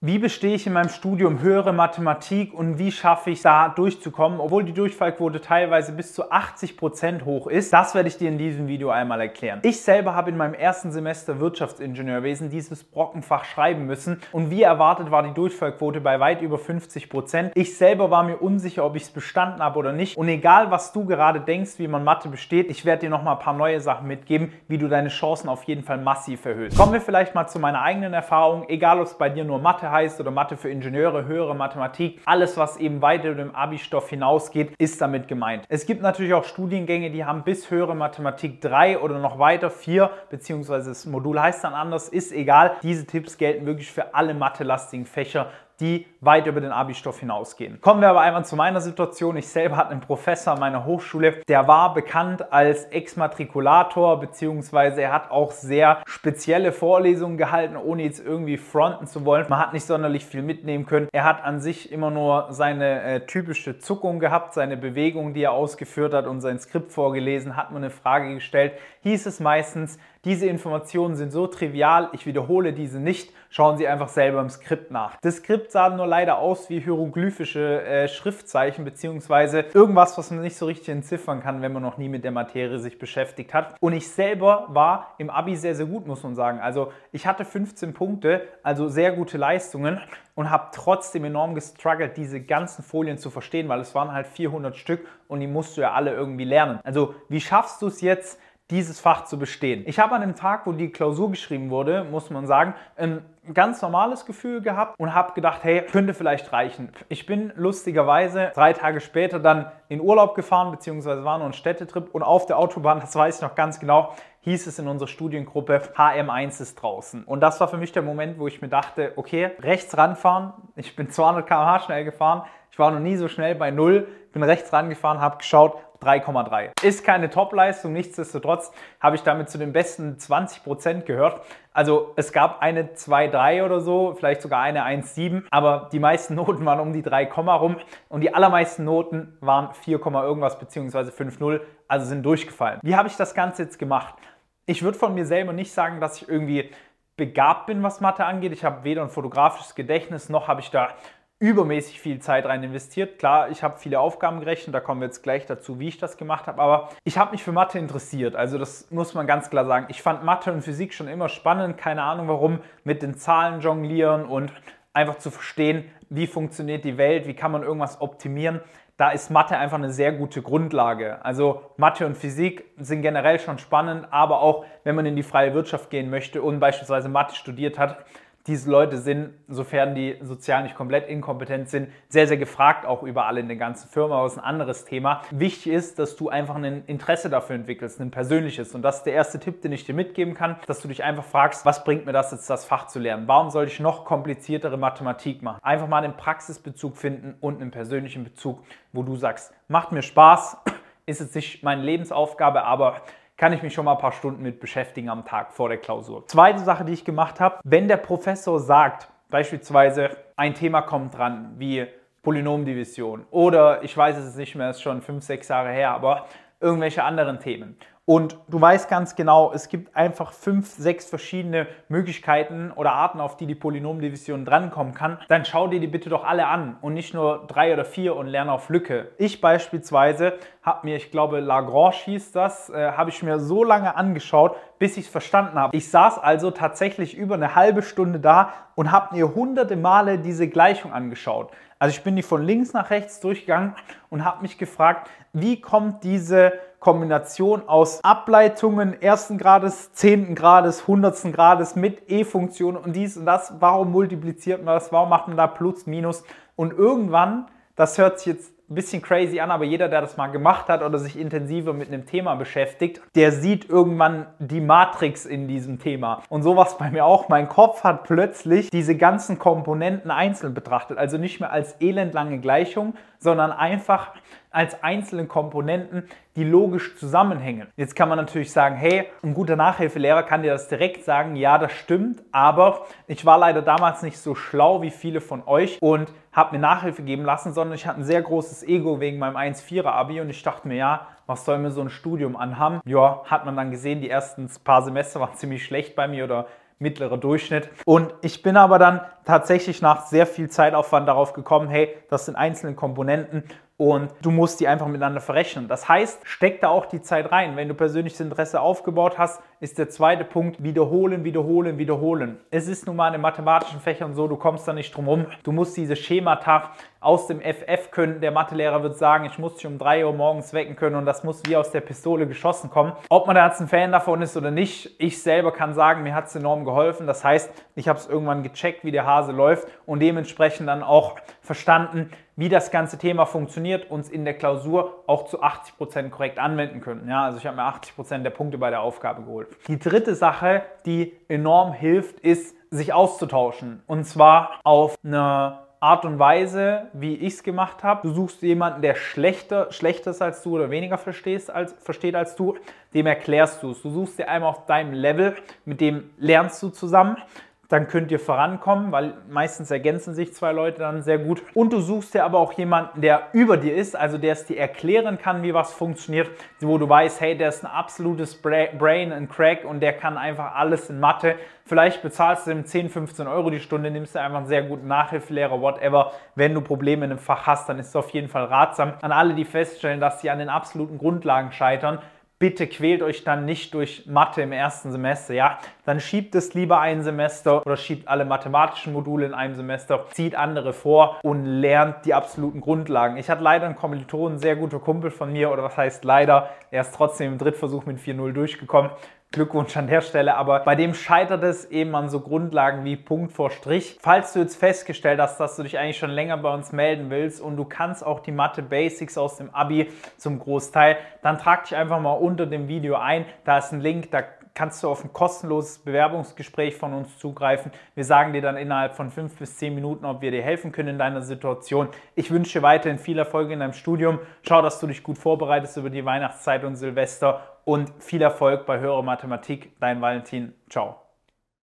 Wie bestehe ich in meinem Studium höhere Mathematik und wie schaffe ich da durchzukommen, obwohl die Durchfallquote teilweise bis zu 80 Prozent hoch ist? Das werde ich dir in diesem Video einmal erklären. Ich selber habe in meinem ersten Semester Wirtschaftsingenieurwesen dieses Brockenfach schreiben müssen und wie erwartet war die Durchfallquote bei weit über 50%. Prozent. Ich selber war mir unsicher, ob ich es bestanden habe oder nicht und egal was du gerade denkst, wie man Mathe besteht, ich werde dir noch mal ein paar neue Sachen mitgeben, wie du deine Chancen auf jeden Fall massiv erhöhst. Kommen wir vielleicht mal zu meiner eigenen Erfahrung, egal ob es bei dir nur Mathe heißt oder Mathe für Ingenieure, höhere Mathematik, alles, was eben weiter über den Abi-Stoff hinausgeht, ist damit gemeint. Es gibt natürlich auch Studiengänge, die haben bis höhere Mathematik 3 oder noch weiter 4, beziehungsweise das Modul heißt dann anders, ist egal. Diese Tipps gelten wirklich für alle mathelastigen Fächer, die weit über den Abi-Stoff hinausgehen. Kommen wir aber einmal zu meiner Situation. Ich selber hatte einen Professor an meiner Hochschule, der war bekannt als Exmatrikulator, beziehungsweise er hat auch sehr spezielle Vorlesungen gehalten, ohne jetzt irgendwie fronten zu wollen. Man hat nicht sonderlich viel mitnehmen können. Er hat an sich immer nur seine äh, typische Zuckung gehabt, seine Bewegung, die er ausgeführt hat und sein Skript vorgelesen, hat man eine Frage gestellt, hieß es meistens, diese Informationen sind so trivial, ich wiederhole diese nicht. Schauen Sie einfach selber im Skript nach. Das Skript sah nur leider aus wie hieroglyphische äh, Schriftzeichen beziehungsweise irgendwas, was man nicht so richtig entziffern kann, wenn man noch nie mit der Materie sich beschäftigt hat. Und ich selber war im Abi sehr, sehr gut, muss man sagen. Also ich hatte 15 Punkte, also sehr gute Leistungen und habe trotzdem enorm gestruggelt, diese ganzen Folien zu verstehen, weil es waren halt 400 Stück und die musst du ja alle irgendwie lernen. Also wie schaffst du es jetzt, dieses Fach zu bestehen. Ich habe an dem Tag, wo die Klausur geschrieben wurde, muss man sagen, ein ganz normales Gefühl gehabt und habe gedacht, hey, könnte vielleicht reichen. Ich bin lustigerweise drei Tage später dann in Urlaub gefahren, beziehungsweise war nur ein Städtetrip und auf der Autobahn, das weiß ich noch ganz genau, hieß es in unserer Studiengruppe, HM1 ist draußen. Und das war für mich der Moment, wo ich mir dachte, okay, rechts ranfahren, ich bin 200 km/h schnell gefahren, ich war noch nie so schnell bei Null, bin rechts rangefahren, habe geschaut, 3,3. Ist keine Topleistung, nichtsdestotrotz habe ich damit zu den besten 20% gehört. Also es gab eine 2,3 oder so, vielleicht sogar eine 1,7, aber die meisten Noten waren um die 3, rum und die allermeisten Noten waren 4, irgendwas beziehungsweise 5,0, also sind durchgefallen. Wie habe ich das Ganze jetzt gemacht? Ich würde von mir selber nicht sagen, dass ich irgendwie begabt bin, was Mathe angeht. Ich habe weder ein fotografisches Gedächtnis, noch habe ich da übermäßig viel Zeit rein investiert. Klar, ich habe viele Aufgaben gerechnet, da kommen wir jetzt gleich dazu, wie ich das gemacht habe, aber ich habe mich für Mathe interessiert. Also das muss man ganz klar sagen. Ich fand Mathe und Physik schon immer spannend, keine Ahnung warum, mit den Zahlen jonglieren und einfach zu verstehen, wie funktioniert die Welt, wie kann man irgendwas optimieren. Da ist Mathe einfach eine sehr gute Grundlage. Also Mathe und Physik sind generell schon spannend, aber auch wenn man in die freie Wirtschaft gehen möchte und beispielsweise Mathe studiert hat, diese Leute sind, sofern die sozial nicht komplett inkompetent sind, sehr, sehr gefragt, auch überall in der ganzen Firma. Aber das ist ein anderes Thema. Wichtig ist, dass du einfach ein Interesse dafür entwickelst, ein persönliches. Und das ist der erste Tipp, den ich dir mitgeben kann, dass du dich einfach fragst, was bringt mir das jetzt, das Fach zu lernen? Warum soll ich noch kompliziertere Mathematik machen? Einfach mal einen Praxisbezug finden und einen persönlichen Bezug, wo du sagst, macht mir Spaß, ist jetzt nicht meine Lebensaufgabe, aber kann ich mich schon mal ein paar Stunden mit beschäftigen am Tag vor der Klausur. Zweite Sache, die ich gemacht habe, wenn der Professor sagt, beispielsweise ein Thema kommt dran, wie Polynomdivision oder ich weiß es nicht mehr, ist schon fünf, sechs Jahre her, aber irgendwelche anderen Themen und du weißt ganz genau, es gibt einfach fünf, sechs verschiedene Möglichkeiten oder Arten, auf die die Polynomdivision drankommen kann, dann schau dir die bitte doch alle an und nicht nur drei oder vier und lerne auf Lücke. Ich beispielsweise habe mir, ich glaube Lagrange hieß das, äh, habe ich mir so lange angeschaut, bis ich es verstanden habe. Ich saß also tatsächlich über eine halbe Stunde da und habe mir hunderte Male diese Gleichung angeschaut. Also ich bin die von links nach rechts durchgegangen und habe mich gefragt, wie kommt diese Kombination aus Ableitungen ersten Grades, zehnten Grades, hundertsten Grades mit E-Funktionen und dies und das. Warum multipliziert man das? Warum macht man da Plus, Minus? Und irgendwann, das hört sich jetzt ein bisschen crazy an, aber jeder, der das mal gemacht hat oder sich intensiver mit einem Thema beschäftigt, der sieht irgendwann die Matrix in diesem Thema. Und sowas bei mir auch. Mein Kopf hat plötzlich diese ganzen Komponenten einzeln betrachtet. Also nicht mehr als elendlange Gleichung, sondern einfach als einzelne Komponenten, die logisch zusammenhängen. Jetzt kann man natürlich sagen, hey, ein guter Nachhilfelehrer kann dir das direkt sagen, ja, das stimmt, aber ich war leider damals nicht so schlau wie viele von euch und habe mir Nachhilfe geben lassen, sondern ich hatte ein sehr großes Ego wegen meinem 1-4er Abi und ich dachte mir, ja, was soll mir so ein Studium anhaben? Ja, hat man dann gesehen, die ersten paar Semester waren ziemlich schlecht bei mir oder mittlerer Durchschnitt. Und ich bin aber dann tatsächlich nach sehr viel Zeitaufwand darauf gekommen, hey, das sind einzelne Komponenten und du musst die einfach miteinander verrechnen. Das heißt, steck da auch die Zeit rein. Wenn du persönliches Interesse aufgebaut hast, ist der zweite Punkt wiederholen, wiederholen, wiederholen. Es ist nun mal in mathematischen Fächern so, du kommst da nicht drum rum. Du musst diese Schemata aus dem FF können. Der Mathelehrer wird sagen, ich muss dich um 3 Uhr morgens wecken können und das muss wie aus der Pistole geschossen kommen. Ob man da jetzt ein Fan davon ist oder nicht, ich selber kann sagen, mir hat es enorm geholfen. Das heißt, ich habe es irgendwann gecheckt, wie der Hase läuft und dementsprechend dann auch verstanden, wie das ganze Thema funktioniert, uns in der Klausur auch zu 80 Prozent korrekt anwenden können. Ja, also ich habe mir 80 Prozent der Punkte bei der Aufgabe geholt. Die dritte Sache, die enorm hilft, ist, sich auszutauschen. Und zwar auf eine Art und Weise, wie ich es gemacht habe. Du suchst jemanden, der schlechter, schlechter ist als du oder weniger verstehst als, versteht als du, dem erklärst du es. Du suchst dir einmal auf deinem Level, mit dem lernst du zusammen dann könnt ihr vorankommen, weil meistens ergänzen sich zwei Leute dann sehr gut. Und du suchst dir aber auch jemanden, der über dir ist, also der es dir erklären kann, wie was funktioniert, wo du weißt, hey, der ist ein absolutes Brain and Crack und der kann einfach alles in Mathe. Vielleicht bezahlst du ihm 10, 15 Euro die Stunde, nimmst du einfach einen sehr guten Nachhilfelehrer, whatever. Wenn du Probleme in einem Fach hast, dann ist es auf jeden Fall ratsam. An alle, die feststellen, dass sie an den absoluten Grundlagen scheitern, bitte quält euch dann nicht durch Mathe im ersten Semester, ja? Dann schiebt es lieber ein Semester oder schiebt alle mathematischen Module in einem Semester, zieht andere vor und lernt die absoluten Grundlagen. Ich hatte leider einen Kommiliton, ein sehr guter Kumpel von mir, oder was heißt leider, er ist trotzdem im Drittversuch mit 4-0 durchgekommen. Glückwunsch an der Stelle, aber bei dem scheitert es eben an so Grundlagen wie Punkt vor Strich. Falls du jetzt festgestellt hast, dass du dich eigentlich schon länger bei uns melden willst und du kannst auch die Mathe Basics aus dem Abi zum Großteil, dann trag dich einfach mal unter dem Video ein. Da ist ein Link, da kannst du auf ein kostenloses Bewerbungsgespräch von uns zugreifen. Wir sagen dir dann innerhalb von fünf bis zehn Minuten, ob wir dir helfen können in deiner Situation. Ich wünsche weiterhin viel Erfolg in deinem Studium. Schau, dass du dich gut vorbereitest über die Weihnachtszeit und Silvester und viel Erfolg bei Höhere Mathematik. Dein Valentin. Ciao.